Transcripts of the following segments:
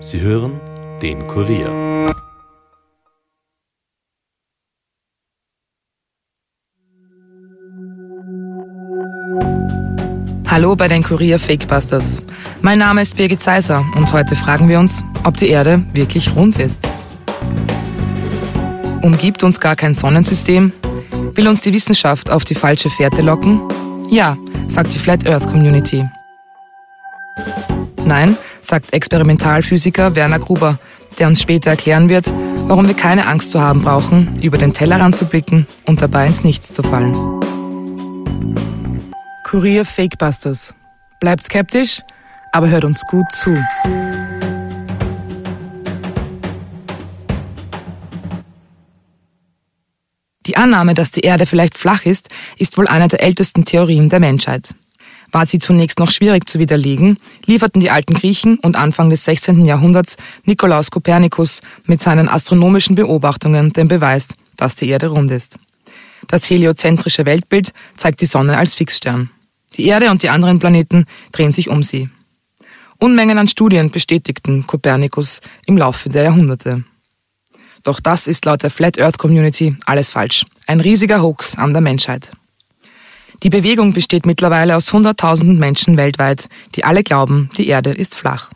Sie hören den Kurier. Hallo bei den Kurier Fakebusters. Mein Name ist Birgit Seiser und heute fragen wir uns, ob die Erde wirklich rund ist. Umgibt uns gar kein Sonnensystem? Will uns die Wissenschaft auf die falsche Fährte locken? Ja, sagt die Flat Earth Community. Nein, sagt Experimentalphysiker Werner Gruber, der uns später erklären wird, warum wir keine Angst zu haben brauchen, über den Tellerrand zu blicken und dabei ins Nichts zu fallen. Kurier Fakebusters. Bleibt skeptisch, aber hört uns gut zu. Die Annahme, dass die Erde vielleicht flach ist, ist wohl eine der ältesten Theorien der Menschheit. War sie zunächst noch schwierig zu widerlegen, lieferten die alten Griechen und Anfang des 16. Jahrhunderts Nikolaus Kopernikus mit seinen astronomischen Beobachtungen den Beweis, dass die Erde rund ist. Das heliozentrische Weltbild zeigt die Sonne als Fixstern. Die Erde und die anderen Planeten drehen sich um sie. Unmengen an Studien bestätigten Kopernikus im Laufe der Jahrhunderte. Doch das ist laut der Flat Earth Community alles falsch. Ein riesiger Hoax an der Menschheit. Die Bewegung besteht mittlerweile aus Hunderttausenden Menschen weltweit, die alle glauben, die Erde ist flach.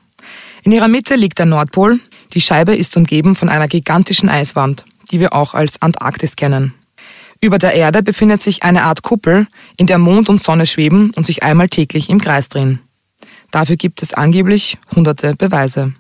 In ihrer Mitte liegt der Nordpol. Die Scheibe ist umgeben von einer gigantischen Eiswand, die wir auch als Antarktis kennen. Über der Erde befindet sich eine Art Kuppel, in der Mond und Sonne schweben und sich einmal täglich im Kreis drehen. Dafür gibt es angeblich hunderte Beweise.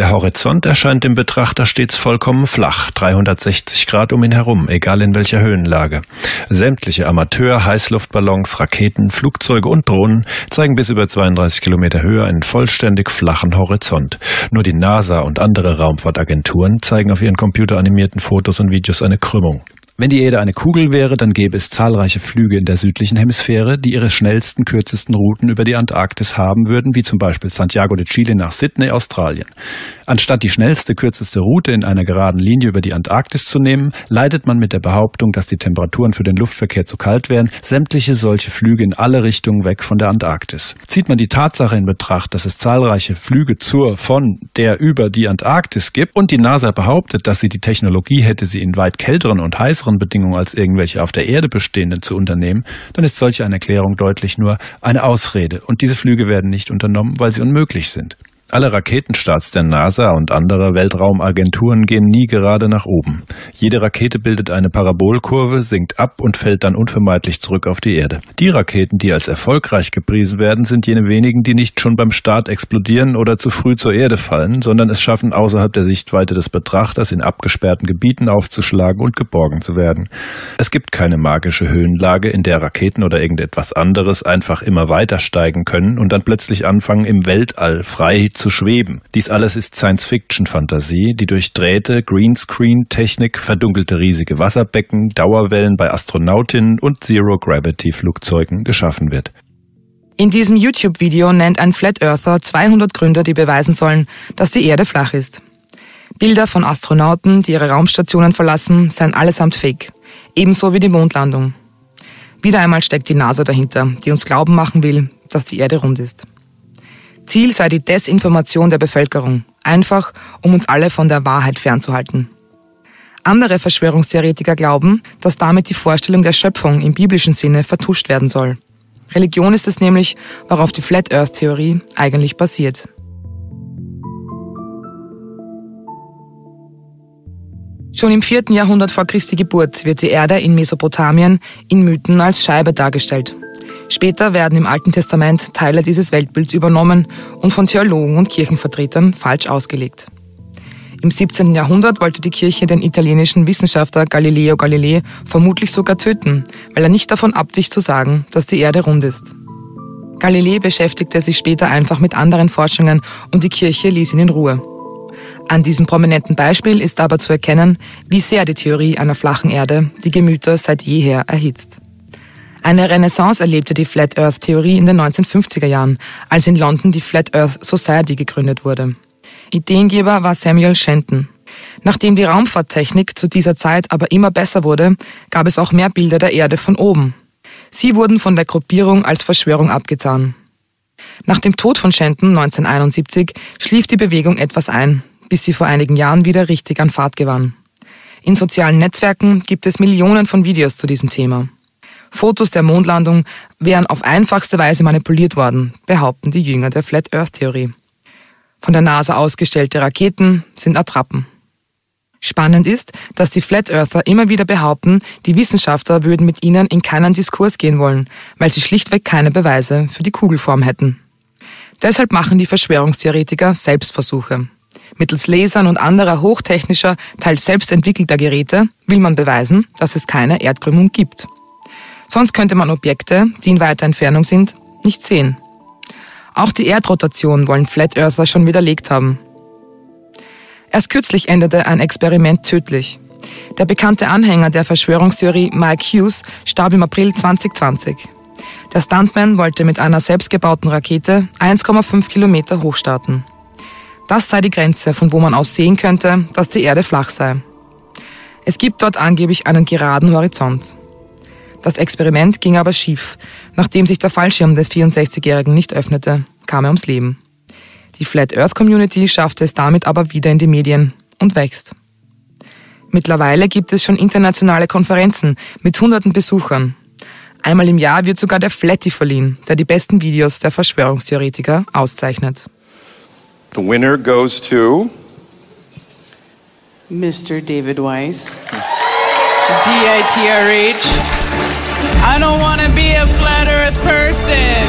Der Horizont erscheint dem Betrachter stets vollkommen flach, 360 Grad um ihn herum, egal in welcher Höhenlage. Sämtliche Amateur-, Heißluftballons, Raketen, Flugzeuge und Drohnen zeigen bis über 32 Kilometer Höhe einen vollständig flachen Horizont. Nur die NASA und andere Raumfahrtagenturen zeigen auf ihren computeranimierten Fotos und Videos eine Krümmung. Wenn die Erde eine Kugel wäre, dann gäbe es zahlreiche Flüge in der südlichen Hemisphäre, die ihre schnellsten, kürzesten Routen über die Antarktis haben würden, wie zum Beispiel Santiago de Chile nach Sydney, Australien. Anstatt die schnellste, kürzeste Route in einer geraden Linie über die Antarktis zu nehmen, leitet man mit der Behauptung, dass die Temperaturen für den Luftverkehr zu kalt wären, sämtliche solche Flüge in alle Richtungen weg von der Antarktis. Zieht man die Tatsache in Betracht, dass es zahlreiche Flüge zur, von, der über die Antarktis gibt und die NASA behauptet, dass sie die Technologie hätte, sie in weit kälteren und heißeren besseren Bedingungen als irgendwelche auf der Erde bestehenden zu unternehmen, dann ist solch eine Erklärung deutlich nur eine Ausrede und diese Flüge werden nicht unternommen, weil sie unmöglich sind. Alle Raketenstarts der NASA und anderer Weltraumagenturen gehen nie gerade nach oben. Jede Rakete bildet eine Parabolkurve, sinkt ab und fällt dann unvermeidlich zurück auf die Erde. Die Raketen, die als erfolgreich gepriesen werden, sind jene wenigen, die nicht schon beim Start explodieren oder zu früh zur Erde fallen, sondern es schaffen, außerhalb der Sichtweite des Betrachters in abgesperrten Gebieten aufzuschlagen und geborgen zu werden. Es gibt keine magische Höhenlage, in der Raketen oder irgendetwas anderes einfach immer weiter steigen können und dann plötzlich anfangen, im Weltall frei zu schweben. Dies alles ist Science-Fiction-Fantasie, die durch Drähte, Greenscreen-Technik, verdunkelte riesige Wasserbecken, Dauerwellen bei Astronautinnen und Zero-Gravity-Flugzeugen geschaffen wird. In diesem YouTube-Video nennt ein Flat Earther 200 Gründe, die beweisen sollen, dass die Erde flach ist. Bilder von Astronauten, die ihre Raumstationen verlassen, seien allesamt fake. Ebenso wie die Mondlandung. Wieder einmal steckt die NASA dahinter, die uns glauben machen will, dass die Erde rund ist. Ziel sei die Desinformation der Bevölkerung, einfach um uns alle von der Wahrheit fernzuhalten. Andere Verschwörungstheoretiker glauben, dass damit die Vorstellung der Schöpfung im biblischen Sinne vertuscht werden soll. Religion ist es nämlich, worauf die Flat Earth Theorie eigentlich basiert. Schon im vierten Jahrhundert vor Christi Geburt wird die Erde in Mesopotamien in Mythen als Scheibe dargestellt. Später werden im Alten Testament Teile dieses Weltbilds übernommen und von Theologen und Kirchenvertretern falsch ausgelegt. Im 17. Jahrhundert wollte die Kirche den italienischen Wissenschaftler Galileo Galilei vermutlich sogar töten, weil er nicht davon abwich zu sagen, dass die Erde rund ist. Galilei beschäftigte sich später einfach mit anderen Forschungen und die Kirche ließ ihn in Ruhe. An diesem prominenten Beispiel ist aber zu erkennen, wie sehr die Theorie einer flachen Erde die Gemüter seit jeher erhitzt. Eine Renaissance erlebte die Flat Earth Theorie in den 1950er Jahren, als in London die Flat Earth Society gegründet wurde. Ideengeber war Samuel Shenton. Nachdem die Raumfahrttechnik zu dieser Zeit aber immer besser wurde, gab es auch mehr Bilder der Erde von oben. Sie wurden von der Gruppierung als Verschwörung abgetan. Nach dem Tod von Shenton 1971 schlief die Bewegung etwas ein, bis sie vor einigen Jahren wieder richtig an Fahrt gewann. In sozialen Netzwerken gibt es Millionen von Videos zu diesem Thema. Fotos der Mondlandung wären auf einfachste Weise manipuliert worden, behaupten die Jünger der Flat Earth Theorie. Von der NASA ausgestellte Raketen sind Attrappen. Spannend ist, dass die Flat Earther immer wieder behaupten, die Wissenschaftler würden mit ihnen in keinen Diskurs gehen wollen, weil sie schlichtweg keine Beweise für die Kugelform hätten. Deshalb machen die Verschwörungstheoretiker Selbstversuche. Mittels Lasern und anderer hochtechnischer, teils selbst entwickelter Geräte will man beweisen, dass es keine Erdkrümmung gibt. Sonst könnte man Objekte, die in weiter Entfernung sind, nicht sehen. Auch die Erdrotation wollen Flat Earther schon widerlegt haben. Erst kürzlich endete ein Experiment tödlich. Der bekannte Anhänger der Verschwörungstheorie Mike Hughes starb im April 2020. Der Stuntman wollte mit einer selbstgebauten Rakete 1,5 Kilometer hochstarten. Das sei die Grenze, von wo man aus sehen könnte, dass die Erde flach sei. Es gibt dort angeblich einen geraden Horizont. Das Experiment ging aber schief. Nachdem sich der Fallschirm des 64-Jährigen nicht öffnete, kam er ums Leben. Die Flat Earth Community schaffte es damit aber wieder in die Medien und wächst. Mittlerweile gibt es schon internationale Konferenzen mit hunderten Besuchern. Einmal im Jahr wird sogar der Flatty verliehen, der die besten Videos der Verschwörungstheoretiker auszeichnet. The winner goes to Mr. David Weiss. DITRH. I don't want to be a flat earth person.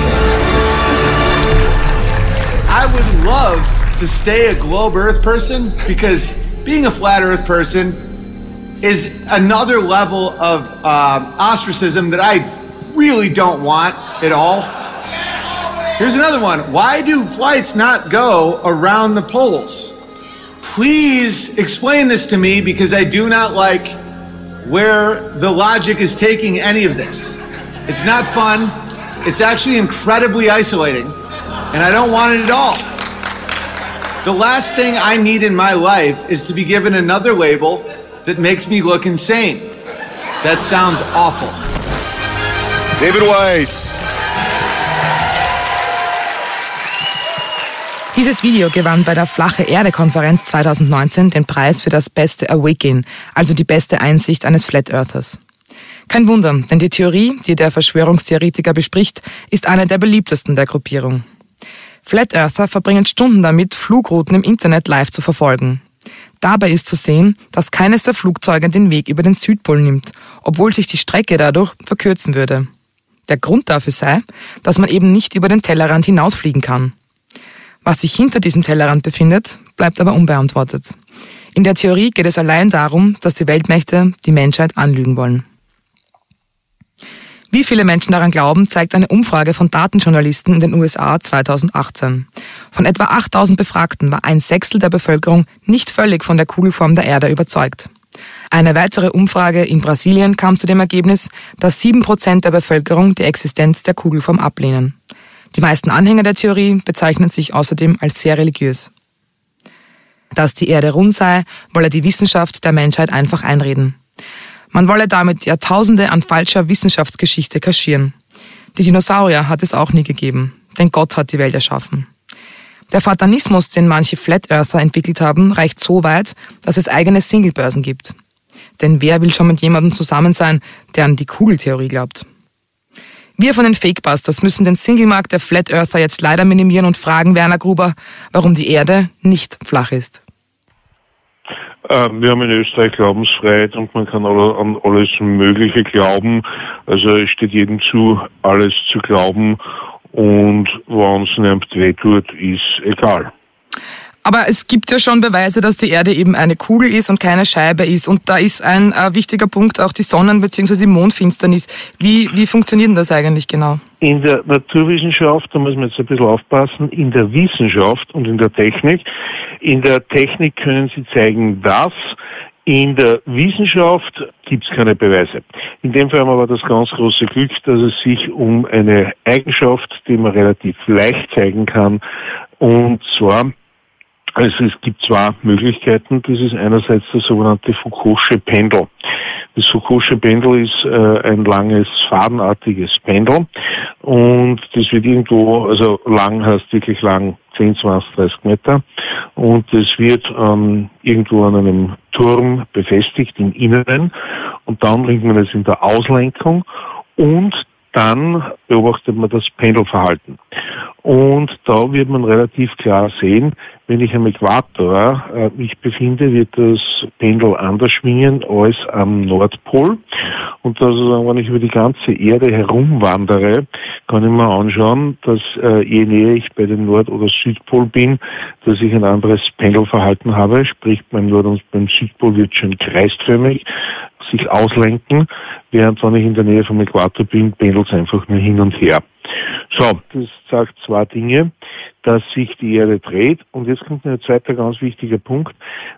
I would love to stay a globe earth person because being a flat earth person is another level of uh, ostracism that I really don't want at all. Here's another one. Why do flights not go around the poles? Please explain this to me because I do not like where the logic is taking any of this. It's not fun. It's actually incredibly isolating, and I don't want it at all. The last thing I need in my life is to be given another label that makes me look insane. That sounds awful. David Weiss. Dieses Video gewann bei der Flache Erde Konferenz 2019 den Preis für das beste Awakening, also die beste Einsicht eines Flat Earthers. Kein Wunder, denn die Theorie, die der Verschwörungstheoretiker bespricht, ist eine der beliebtesten der Gruppierung. Flat Earther verbringen Stunden damit, Flugrouten im Internet live zu verfolgen. Dabei ist zu sehen, dass keines der Flugzeuge den Weg über den Südpol nimmt, obwohl sich die Strecke dadurch verkürzen würde. Der Grund dafür sei, dass man eben nicht über den Tellerrand hinausfliegen kann. Was sich hinter diesem Tellerrand befindet, bleibt aber unbeantwortet. In der Theorie geht es allein darum, dass die Weltmächte die Menschheit anlügen wollen. Wie viele Menschen daran glauben, zeigt eine Umfrage von Datenjournalisten in den USA 2018. Von etwa 8000 Befragten war ein Sechstel der Bevölkerung nicht völlig von der Kugelform der Erde überzeugt. Eine weitere Umfrage in Brasilien kam zu dem Ergebnis, dass sieben Prozent der Bevölkerung die Existenz der Kugelform ablehnen. Die meisten Anhänger der Theorie bezeichnen sich außerdem als sehr religiös. Dass die Erde rund sei, wolle die Wissenschaft der Menschheit einfach einreden. Man wolle damit Jahrtausende an falscher Wissenschaftsgeschichte kaschieren. Die Dinosaurier hat es auch nie gegeben, denn Gott hat die Welt erschaffen. Der Fatanismus, den manche Flat Earther entwickelt haben, reicht so weit, dass es eigene Singlebörsen gibt. Denn wer will schon mit jemandem zusammen sein, der an die Kugeltheorie glaubt? Wir von den Fakebusters müssen den Singlemarkt der Flat Earther jetzt leider minimieren und fragen Werner Gruber, warum die Erde nicht flach ist. Ähm, wir haben in Österreich Glaubensfreiheit und man kann an alles Mögliche glauben. Also es steht jedem zu, alles zu glauben und wenn es nicht weh tut, ist egal. Aber es gibt ja schon Beweise, dass die Erde eben eine Kugel ist und keine Scheibe ist. Und da ist ein äh, wichtiger Punkt auch die Sonnen- bzw. die Mondfinsternis. Wie, wie funktioniert denn das eigentlich genau? In der Naturwissenschaft, da muss man jetzt ein bisschen aufpassen, in der Wissenschaft und in der Technik. In der Technik können Sie zeigen, dass in der Wissenschaft gibt es keine Beweise. In dem Fall haben wir aber das ganz große Glück, dass es sich um eine Eigenschaft, die man relativ leicht zeigen kann, und zwar also es gibt zwei Möglichkeiten. Das ist einerseits das sogenannte Foucault'sche Pendel. Das Foucault'sche-Pendel ist äh, ein langes, fadenartiges Pendel und das wird irgendwo, also lang heißt wirklich lang, 10, 20, 30 Meter und es wird ähm, irgendwo an einem Turm befestigt im Inneren und dann bringt man es in der Auslenkung und dann beobachtet man das Pendelverhalten. Und da wird man relativ klar sehen, wenn ich am Äquator äh, mich befinde, wird das Pendel anders schwingen als am Nordpol. Und also, wenn ich über die ganze Erde herumwandere, kann ich mir anschauen, dass äh, je näher ich bei dem Nord- oder Südpol bin, dass ich ein anderes Pendelverhalten habe. Sprich, beim Nord- und beim Südpol wird schon kreisförmig sich auslenken, während wenn ich in der Nähe vom Äquator bin, pendelt es einfach nur hin und her. So, das sagt zwei Dinge, dass sich die Erde dreht und jetzt kommt ein zweiter ganz wichtiger Punkt,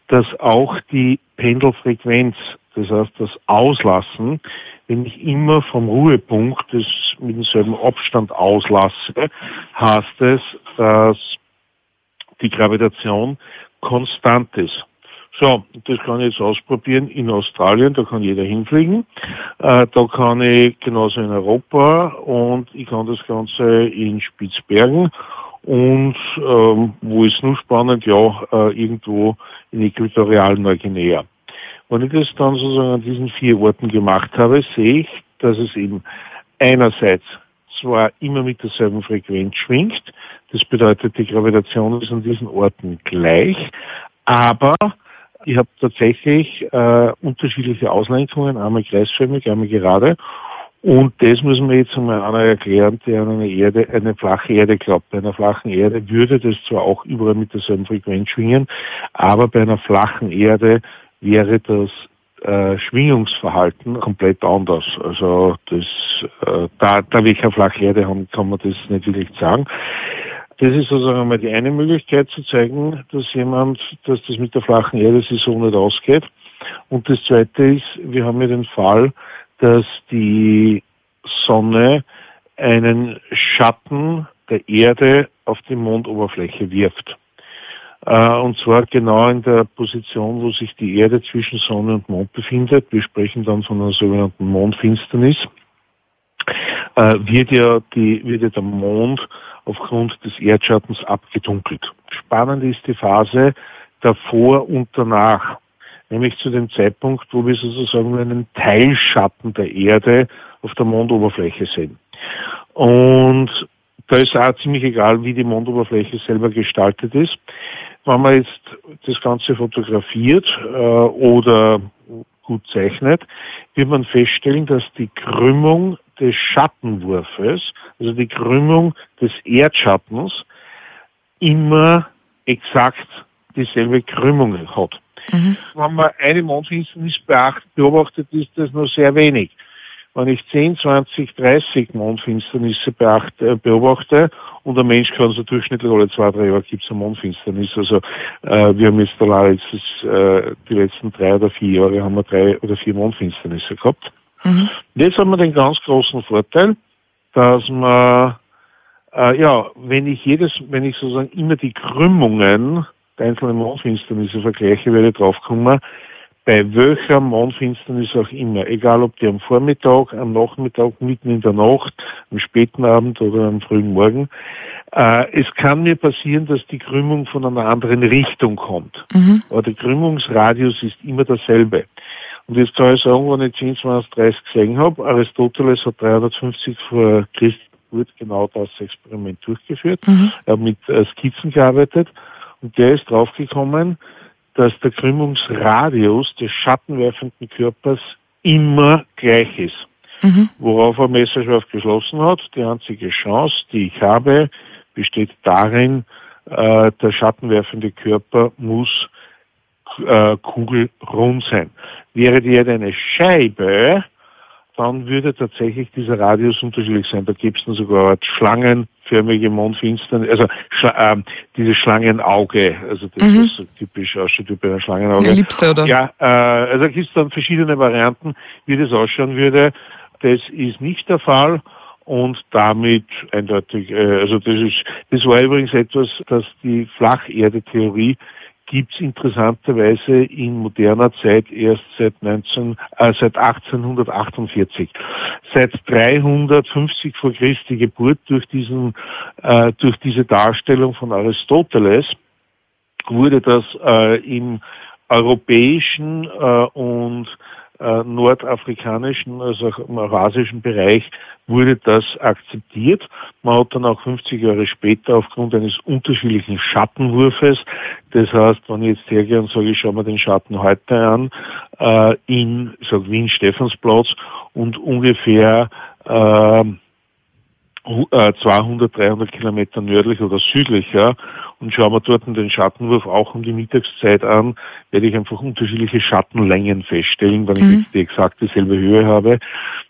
dass auch die Pendelfrequenz, das heißt das Auslassen, wenn ich immer vom Ruhepunkt das mit demselben Abstand auslasse, heißt es, dass die Gravitation konstant ist. So, das kann ich jetzt ausprobieren in Australien, da kann jeder hinfliegen. Äh, da kann ich genauso in Europa und ich kann das Ganze in Spitzbergen und ähm, wo ist nur spannend, ja, äh, irgendwo in äquatorialen Neuguinea. Wenn ich das dann sozusagen an diesen vier Orten gemacht habe, sehe ich, dass es eben einerseits zwar immer mit derselben Frequenz schwingt, das bedeutet, die Gravitation ist an diesen Orten gleich, aber ich habe tatsächlich äh, unterschiedliche Auslenkungen, einmal kreisförmig, einmal gerade. Und das müssen wir jetzt einmal einer erklären, der an eine Erde, eine flache Erde glaubt. Bei einer flachen Erde würde das zwar auch überall mit derselben Frequenz schwingen, aber bei einer flachen Erde wäre das äh, Schwingungsverhalten komplett anders. Also das, äh, da, da wir keine flache Erde haben, kann man das nicht wirklich sagen. Das ist sozusagen einmal die eine Möglichkeit zu zeigen, dass jemand, dass das mit der flachen Erde sich so nicht ausgeht. Und das zweite ist, wir haben ja den Fall, dass die Sonne einen Schatten der Erde auf die Mondoberfläche wirft. Äh, und zwar genau in der Position, wo sich die Erde zwischen Sonne und Mond befindet. Wir sprechen dann von einer sogenannten Mondfinsternis. Äh, wird ja die, wird ja der Mond aufgrund des Erdschattens abgedunkelt. Spannend ist die Phase davor und danach, nämlich zu dem Zeitpunkt, wo wir sozusagen einen Teilschatten der Erde auf der Mondoberfläche sehen. Und da ist auch ziemlich egal, wie die Mondoberfläche selber gestaltet ist. Wenn man jetzt das Ganze fotografiert äh, oder gut zeichnet, wird man feststellen, dass die Krümmung des Schattenwurfes, also die Krümmung des Erdschattens, immer exakt dieselbe Krümmung hat. Mhm. Wenn man eine Mondfinsternis beobachtet, ist das nur sehr wenig. Wenn ich 10, 20, 30 Mondfinsternisse beachte, beobachte und ein Mensch kann so durchschnittlich alle zwei, drei Jahre gibt es eine Mondfinsternis. Also äh, wir haben jetzt da jetzt äh, die letzten drei oder vier Jahre haben wir drei oder vier Mondfinsternisse gehabt. Mhm. Jetzt haben wir den ganz großen Vorteil, dass man, äh, ja, wenn ich jedes, wenn ich sozusagen immer die Krümmungen der einzelnen Mondfinsternisse vergleiche, werde ich draufkommen, bei welcher Mondfinsternis auch immer, egal ob die am Vormittag, am Nachmittag, mitten in der Nacht, am späten Abend oder am frühen Morgen, äh, es kann mir passieren, dass die Krümmung von einer anderen Richtung kommt. Mhm. Aber der Krümmungsradius ist immer derselbe. Und jetzt kann ich sagen, wenn ich 10, 20, 30 gesehen habe, Aristoteles hat 350 vor Christus genau das Experiment durchgeführt. Mhm. Er hat mit äh, Skizzen gearbeitet und der ist draufgekommen, dass der Krümmungsradius des schattenwerfenden Körpers immer gleich ist. Mhm. Worauf er messerscharf geschlossen hat, die einzige Chance, die ich habe, besteht darin, äh, der schattenwerfende Körper muss äh, kugelrund sein. Wäre die Erde eine Scheibe, dann würde tatsächlich dieser Radius unterschiedlich sein. Da gibt es dann sogar schlangenförmige Mondfinsternis, also schla äh, dieses Schlangenauge, also das mhm. ist so typisch ausschaut wie bei einer Schlangenauge. Ellipse, oder? Ja, äh, also gibt es dann verschiedene Varianten, wie das ausschauen würde. Das ist nicht der Fall und damit eindeutig, äh, also das ist, das war übrigens etwas, das die Flacherde-Theorie gibt es interessanterweise in moderner Zeit erst seit 19, äh, seit 1848. Seit 350 vor Christi Geburt durch diesen, äh, durch diese Darstellung von Aristoteles wurde das äh, im europäischen äh, und äh, nordafrikanischen, also auch im eurasischen Bereich wurde das akzeptiert. Man hat dann auch 50 Jahre später aufgrund eines unterschiedlichen Schattenwurfes, das heißt, wenn ich jetzt hergehe und sage, ich schaue mir den Schatten heute an, äh, in, ich sag Wien Stephansplatz und ungefähr äh, 200, 300 Kilometer nördlich oder südlicher und schauen wir dort den Schattenwurf auch um die Mittagszeit an, werde ich einfach unterschiedliche Schattenlängen feststellen, weil mhm. ich jetzt die exakt dieselbe Höhe habe.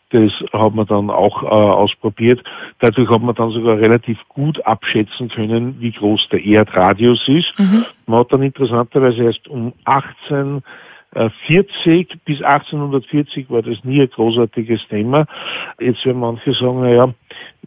Das hat man dann auch äh, ausprobiert. Dadurch hat man dann sogar relativ gut abschätzen können, wie groß der Erdradius ist. Mhm. Man hat dann interessanterweise erst um 18 40 bis 1840 war das nie ein großartiges Thema. Jetzt werden manche sagen, naja,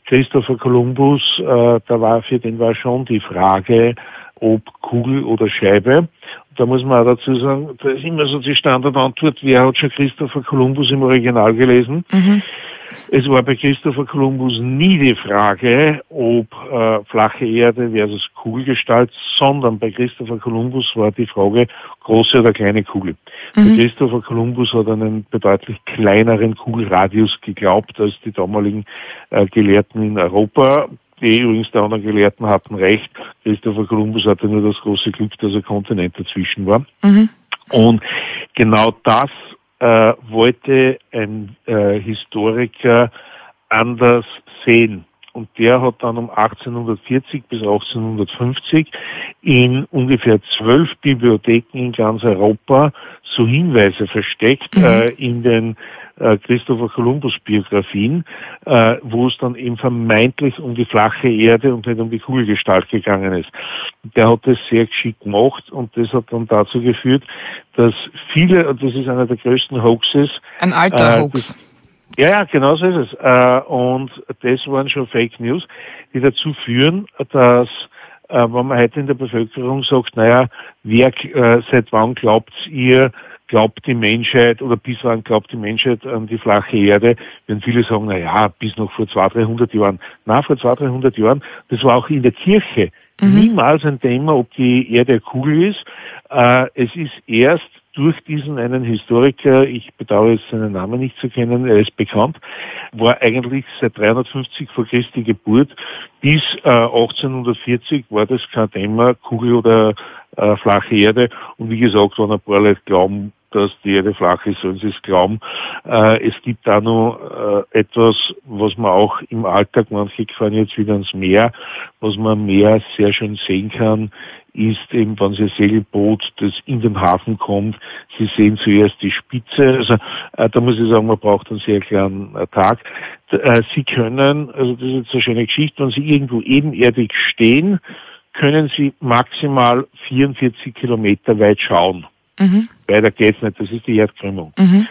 Christopher Columbus, äh, da war für den war schon die Frage, ob Kugel oder Scheibe. Da muss man auch dazu sagen, da ist immer so die Standardantwort, wer hat schon Christopher Columbus im Original gelesen? Mhm. Es war bei Christopher Columbus nie die Frage, ob äh, flache Erde versus Kugelgestalt, sondern bei Christopher Columbus war die Frage große oder kleine Kugel. Mhm. Christopher Columbus hat einen bedeutlich kleineren Kugelradius geglaubt als die damaligen äh, Gelehrten in Europa. Die übrigens der anderen Gelehrten hatten recht. Christopher Columbus hatte nur das große Glück, dass ein Kontinent dazwischen war. Mhm. Und genau das äh, wollte ein äh, Historiker anders sehen. Und der hat dann um 1840 bis 1850 in ungefähr zwölf Bibliotheken in ganz Europa so Hinweise versteckt mhm. äh, in den äh, Christopher Columbus Biografien, äh, wo es dann eben vermeintlich um die flache Erde und nicht um die Kugelgestalt gegangen ist. Der hat das sehr geschickt gemacht und das hat dann dazu geführt, dass viele, und das ist einer der größten Hoaxes. Ein alter äh, Hoax. Ja, ja, genau so ist es. Äh, und das waren schon Fake News, die dazu führen, dass äh, wenn man heute in der Bevölkerung sagt, naja, wer, äh, seit wann glaubt ihr, glaubt die Menschheit oder bis wann glaubt die Menschheit an die flache Erde, wenn viele sagen, na ja, bis noch vor 200, 300 Jahren. Na, vor 200, 300 Jahren, das war auch in der Kirche mhm. niemals ein Thema, ob die Erde eine Kugel ist. Äh, es ist erst durch diesen einen Historiker, ich bedauere jetzt seinen Namen nicht zu kennen, er ist bekannt, war eigentlich seit 350 vor Christi Geburt bis äh, 1840 war das kein Thema, Kugel oder äh, flache Erde. Und wie gesagt, wenn ein paar Leute glauben, dass die Erde flach ist, sollen sie es glauben. Äh, es gibt da noch äh, etwas, was man auch im Alltag, manche fahren jetzt wieder ans Meer, was man am Meer sehr schön sehen kann, ist eben, wenn Sie Segelboot, das in den Hafen kommt, Sie sehen zuerst die Spitze. Also äh, da muss ich sagen, man braucht einen sehr kleinen äh, Tag. Äh, Sie können, also das ist jetzt eine schöne Geschichte, wenn Sie irgendwo ebenerdig stehen, können Sie maximal 44 Kilometer weit schauen. Mhm. Weiter geht's nicht, das ist die Erdkrümmung. Mhm.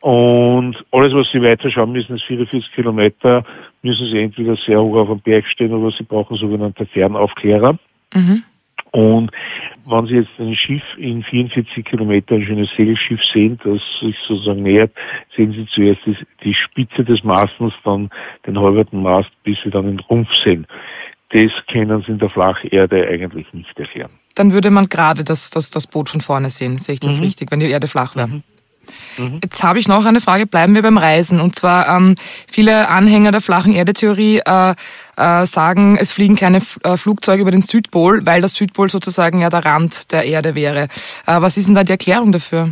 Und alles, was Sie weiter schauen müssen, ist 44 Kilometer, müssen Sie entweder sehr hoch auf dem Berg stehen oder Sie brauchen sogenannte Fernaufklärer. Mhm. Und wenn Sie jetzt ein Schiff in 44 Kilometer, ein schönes Segelschiff sehen, das sich sozusagen nähert, sehen Sie zuerst die, Spitze des Mastens, dann den halberten Mast, bis Sie dann den Rumpf sehen. Das können Sie in der Flacherde eigentlich nicht erklären. Dann würde man gerade das, das, das Boot von vorne sehen, sehe ich das mhm. richtig, wenn die Erde flach wäre. Mhm. Mhm. Jetzt habe ich noch eine Frage, bleiben wir beim Reisen. Und zwar ähm, viele Anhänger der flachen Erdetheorie äh, äh, sagen, es fliegen keine F äh, Flugzeuge über den Südpol, weil der Südpol sozusagen ja der Rand der Erde wäre. Äh, was ist denn da die Erklärung dafür?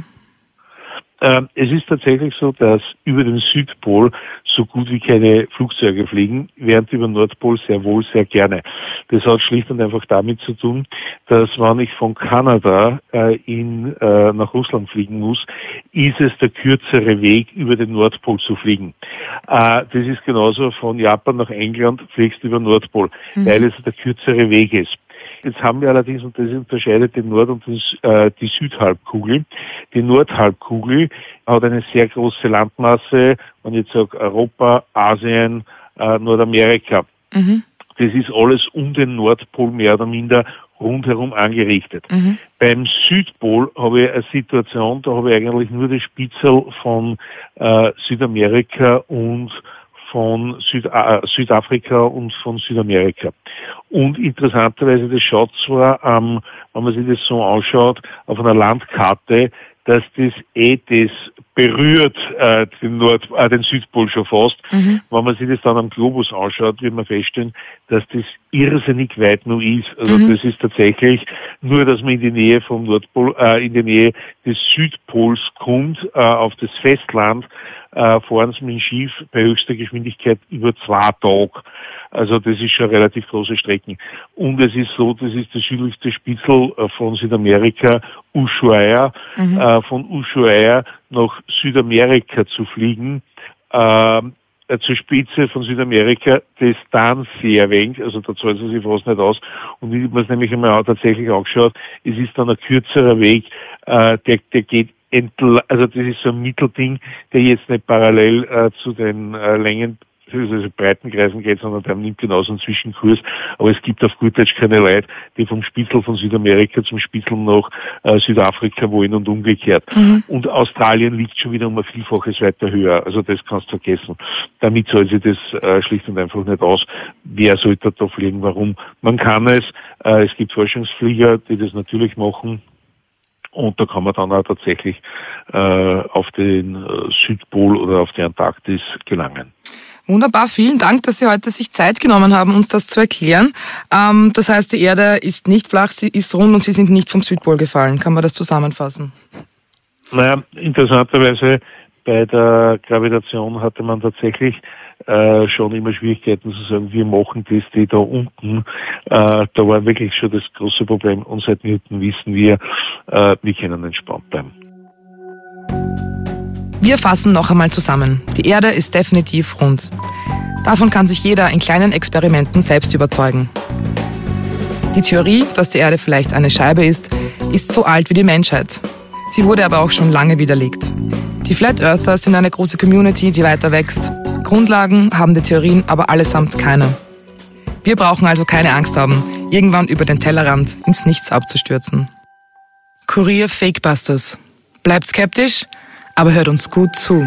Ähm, es ist tatsächlich so, dass über den Südpol so gut wie keine Flugzeuge fliegen, während über den Nordpol sehr wohl sehr gerne. Das hat schlicht und einfach damit zu tun, dass wenn ich von Kanada äh, in, äh, nach Russland fliegen muss, ist es der kürzere Weg, über den Nordpol zu fliegen. Äh, das ist genauso von Japan nach England fliegst du über den Nordpol, mhm. weil es der kürzere Weg ist. Jetzt haben wir allerdings, und das unterscheidet den Nord- und äh, die Südhalbkugel. Die Nordhalbkugel hat eine sehr große Landmasse, wenn ich jetzt sage Europa, Asien, äh, Nordamerika. Mhm. Das ist alles um den Nordpol mehr oder minder rundherum angerichtet. Beim Südpol habe ich eine Situation, da habe ich eigentlich nur das Spitzel von äh, Südamerika und von Süd äh, Südafrika und von Südamerika. Und interessanterweise, das schaut zwar, ähm, wenn man sich das so anschaut, auf einer Landkarte, dass das eh das berührt äh, den, Nord äh, den Südpol schon fast. Wenn man sich das dann am Globus anschaut, wird man feststellen, dass das irrsinnig weit nur ist. Also das ist tatsächlich nur, dass man in die Nähe vom Nordpol, äh, in die Nähe des Südpols kommt, äh, auf das Festland, äh, fahren sie mit dem Schiff bei höchster Geschwindigkeit über zwei Tage. Also das ist schon relativ große Strecken. Und es ist so, das ist das südlichste Spitzel äh, von Südamerika, Ushuaia, äh, von Ushuaia nach Südamerika zu fliegen. ähm, äh, zur Spitze von Südamerika, das dann sehr wenig, also da zahlt es sich fast nicht aus. Und ich habe es nämlich einmal auch tatsächlich angeschaut, es ist dann ein kürzerer Weg, äh, der, der geht entlang, also das ist so ein Mittelding, der jetzt nicht parallel äh, zu den äh, Längen also Breitenkreisen geht, sondern der nimmt genauso einen Zwischenkurs. Aber es gibt auf gut Deutsch keine Leute, die vom Spitzel von Südamerika zum Spitzel nach äh, Südafrika wollen und umgekehrt. Und Australien liegt schon wieder um ein Vielfaches weiter höher. Also das kannst du vergessen. Damit soll sich das äh, schlicht und einfach nicht aus. Wer sollte da fliegen? Warum? Man kann es. Äh, es gibt Forschungsflieger, die das natürlich machen. Und da kann man dann auch tatsächlich äh, auf den äh, Südpol oder auf die Antarktis gelangen. Wunderbar, vielen Dank, dass Sie heute sich Zeit genommen haben, uns das zu erklären. Ähm, das heißt, die Erde ist nicht flach, sie ist rund und Sie sind nicht vom Südpol gefallen. Kann man das zusammenfassen? Naja, interessanterweise bei der Gravitation hatte man tatsächlich äh, schon immer Schwierigkeiten zu sagen, wir machen das, die da unten. Äh, da war wirklich schon das große Problem. Und seit Newton wissen wir, äh, wir können entspannt bleiben. Wir fassen noch einmal zusammen. Die Erde ist definitiv rund. Davon kann sich jeder in kleinen Experimenten selbst überzeugen. Die Theorie, dass die Erde vielleicht eine Scheibe ist, ist so alt wie die Menschheit. Sie wurde aber auch schon lange widerlegt. Die Flat Earther sind eine große Community, die weiter wächst. Grundlagen haben die Theorien aber allesamt keine. Wir brauchen also keine Angst haben, irgendwann über den Tellerrand ins Nichts abzustürzen. Kurier Fakebusters. Bleibt skeptisch, aber hört uns gut zu.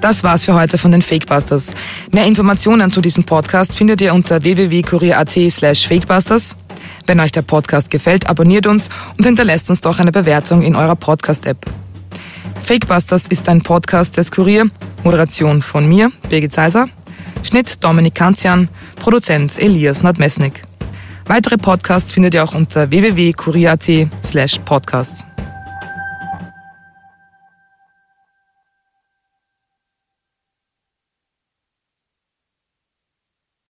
Das war's für heute von den Fakebusters. Mehr Informationen zu diesem Podcast findet ihr unter www.kurier.at slash fakebusters. Wenn euch der Podcast gefällt, abonniert uns und hinterlässt uns doch eine Bewertung in eurer Podcast-App. Fakebusters ist ein Podcast des Kurier, Moderation von mir, Birgit Seiser, Schnitt Dominik Kanzian, Produzent Elias Nadmesnik. Weitere Podcasts findet ihr auch unter www.kurier.at slash podcasts.